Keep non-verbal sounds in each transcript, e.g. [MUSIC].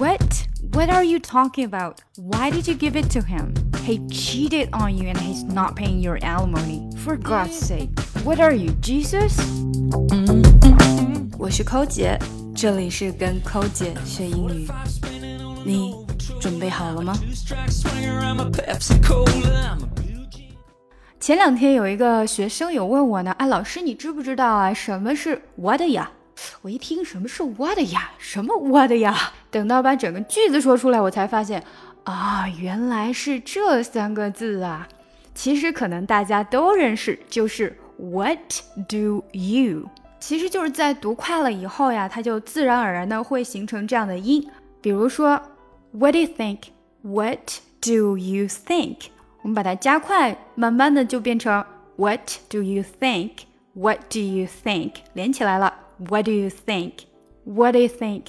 What? What are you talking about? Why did you give it to him? He cheated on you and he's not paying your alimony. For God's sake. What are you, Jesus? 我是抠姐，这里是跟抠姐学英语。你准备好了吗？前两天有一个学生有问我呢，哎，老师你知不知道啊，什么是 what 呀？ 我一听什么是 what 呀，什么 what 呀？等到把整个句子说出来，我才发现啊，原来是这三个字啊。其实可能大家都认识，就是 what do you？其实就是在读快了以后呀，它就自然而然的会形成这样的音。比如说 what do you think？What do you think？我们把它加快，慢慢的就变成 what do you think？What do you think？连起来了。What do you think? What do you think?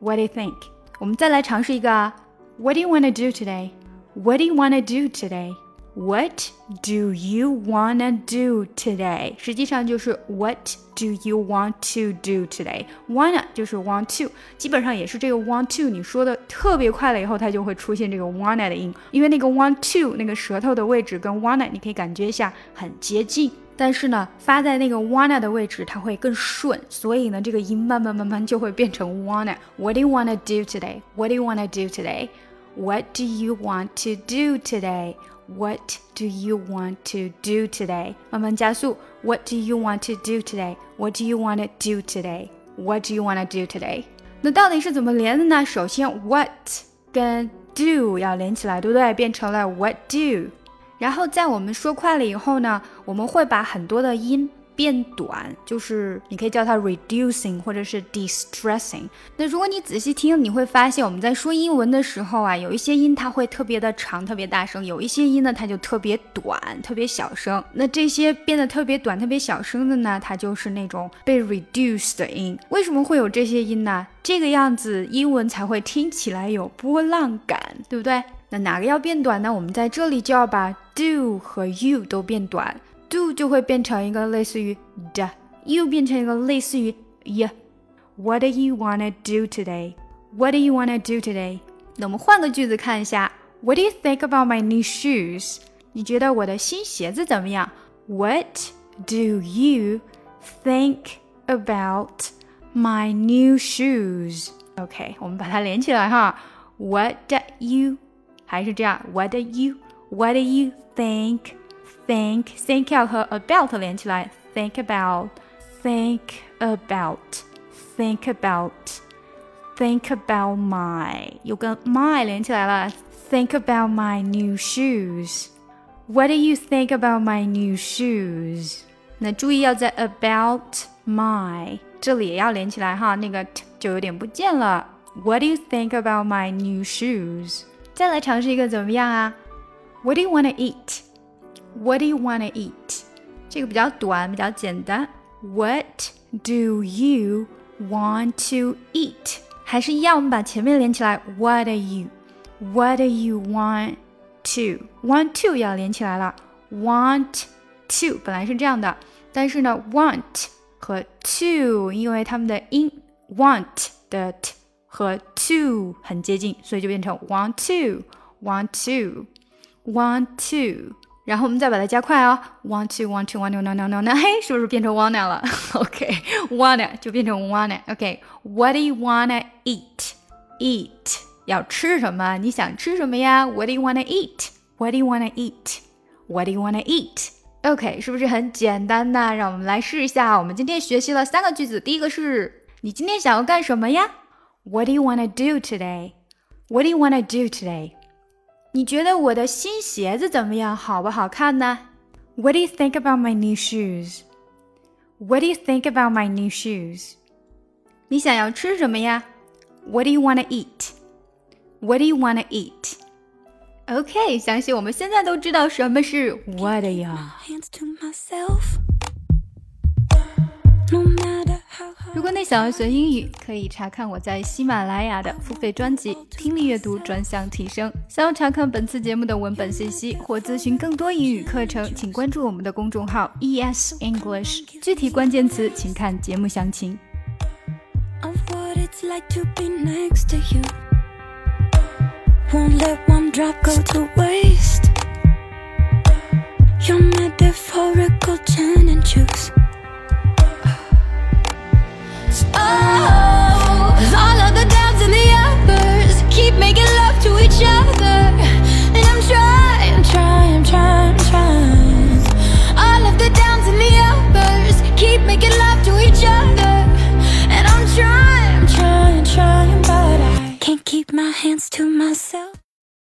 What do you think? 我们再来尝试一个啊。What do you want to do today? What do you want to do today? What do you wanna do today？实际上就是 What do you want to do today? Wanna 就是 want to，基本上也是这个 want to。你说的特别快了以后，它就会出现这个 wanna 的音，因为那个 want to 那个舌头的位置跟 wanna 你可以感觉一下很接近。 但是呢，发在那个 wanna 的位置，它会更顺，所以呢，这个音慢慢慢慢就会变成 wanna。What do you wanna do today? What do you wanna do today? What do you want to do today? What do you want to do today? 慢慢加速。What do you want to do today? What do you want to do today? What do you want to do today? 那到底是怎么连的呢？首先，what 跟 do 要连起来，对不对？变成了 what do。 然后在我们说快了以后呢，我们会把很多的音变短，就是你可以叫它 reducing 或者是 distressing。那如果你仔细听，你会发现我们在说英文的时候啊，有一些音它会特别的长，特别大声；有一些音呢，它就特别短，特别小声。那这些变得特别短、特别小声的呢，它就是那种被 reduced 的音。为什么会有这些音呢？这个样子英文才会听起来有波浪感，对不对？那哪个要变短呢？我们在这里就要把 do 和 you 都变短，do 就会变成一个类似于的，you 变成一个类似于 y。What do you wanna do today? What do you wanna do today? 那我们换个句子看一下。What do you think about my new shoes? 你觉得我的新鞋子怎么样？What do you think about my new shoes? OK，我们把它连起来哈。What do you 还是这样，What do you What do you think think think 要和 about 连起来，think about think about think about think about my 又跟 my 连起来了，think about my new shoes。What do you think about my new shoes？那注意要在 about my 这里也要连起来哈，那个 t 就有点不见了。What do you think about my new shoes？再来尝试一个怎么样啊 ？What do you wanna eat? What do you wanna eat? 这个比较短，比较简单。What do you want to eat? 还是一样，我们把前面连起来。What do you? What do you want to? Want to 要连起来了。Want to 本来是这样的，但是呢，want 和 to 因为它们的音 want 的 t。和 to 很接近，所以就变成 want to want to want to。然后我们再把它加快哦，want to want to want to [LAUGHS] no [LAUGHS] no no no，嘿，是不是变成 wanna 了？OK，wanna 就变成 wanna。OK，what do you wanna eat？eat 要吃什么？你想吃什么呀？What do you wanna eat？What do you wanna eat？What do you wanna eat？OK，是不是很简单呢？让我们来试一下。我们今天学习了三个句子，第一个是你今天想要干什么呀？What do you want to do today? What do you want to do today? 你觉得我的新鞋子怎么样？好不好看呢？What do you think about my new shoes? What do you think about my new shoes? 你想要吃什么呀？What do you want to eat? What do you want to eat? OK，相信我们现在都知道什么是 What 呀。 如果你想要学英语，可以查看我在喜马拉雅的付费专辑《听力阅读专项提升》。想要查看本次节目的文本信息或咨询更多英语课程，请关注我们的公众号 ES English。具体关键词请看节目详情。won't let one drop go to waste. You're metaphorical.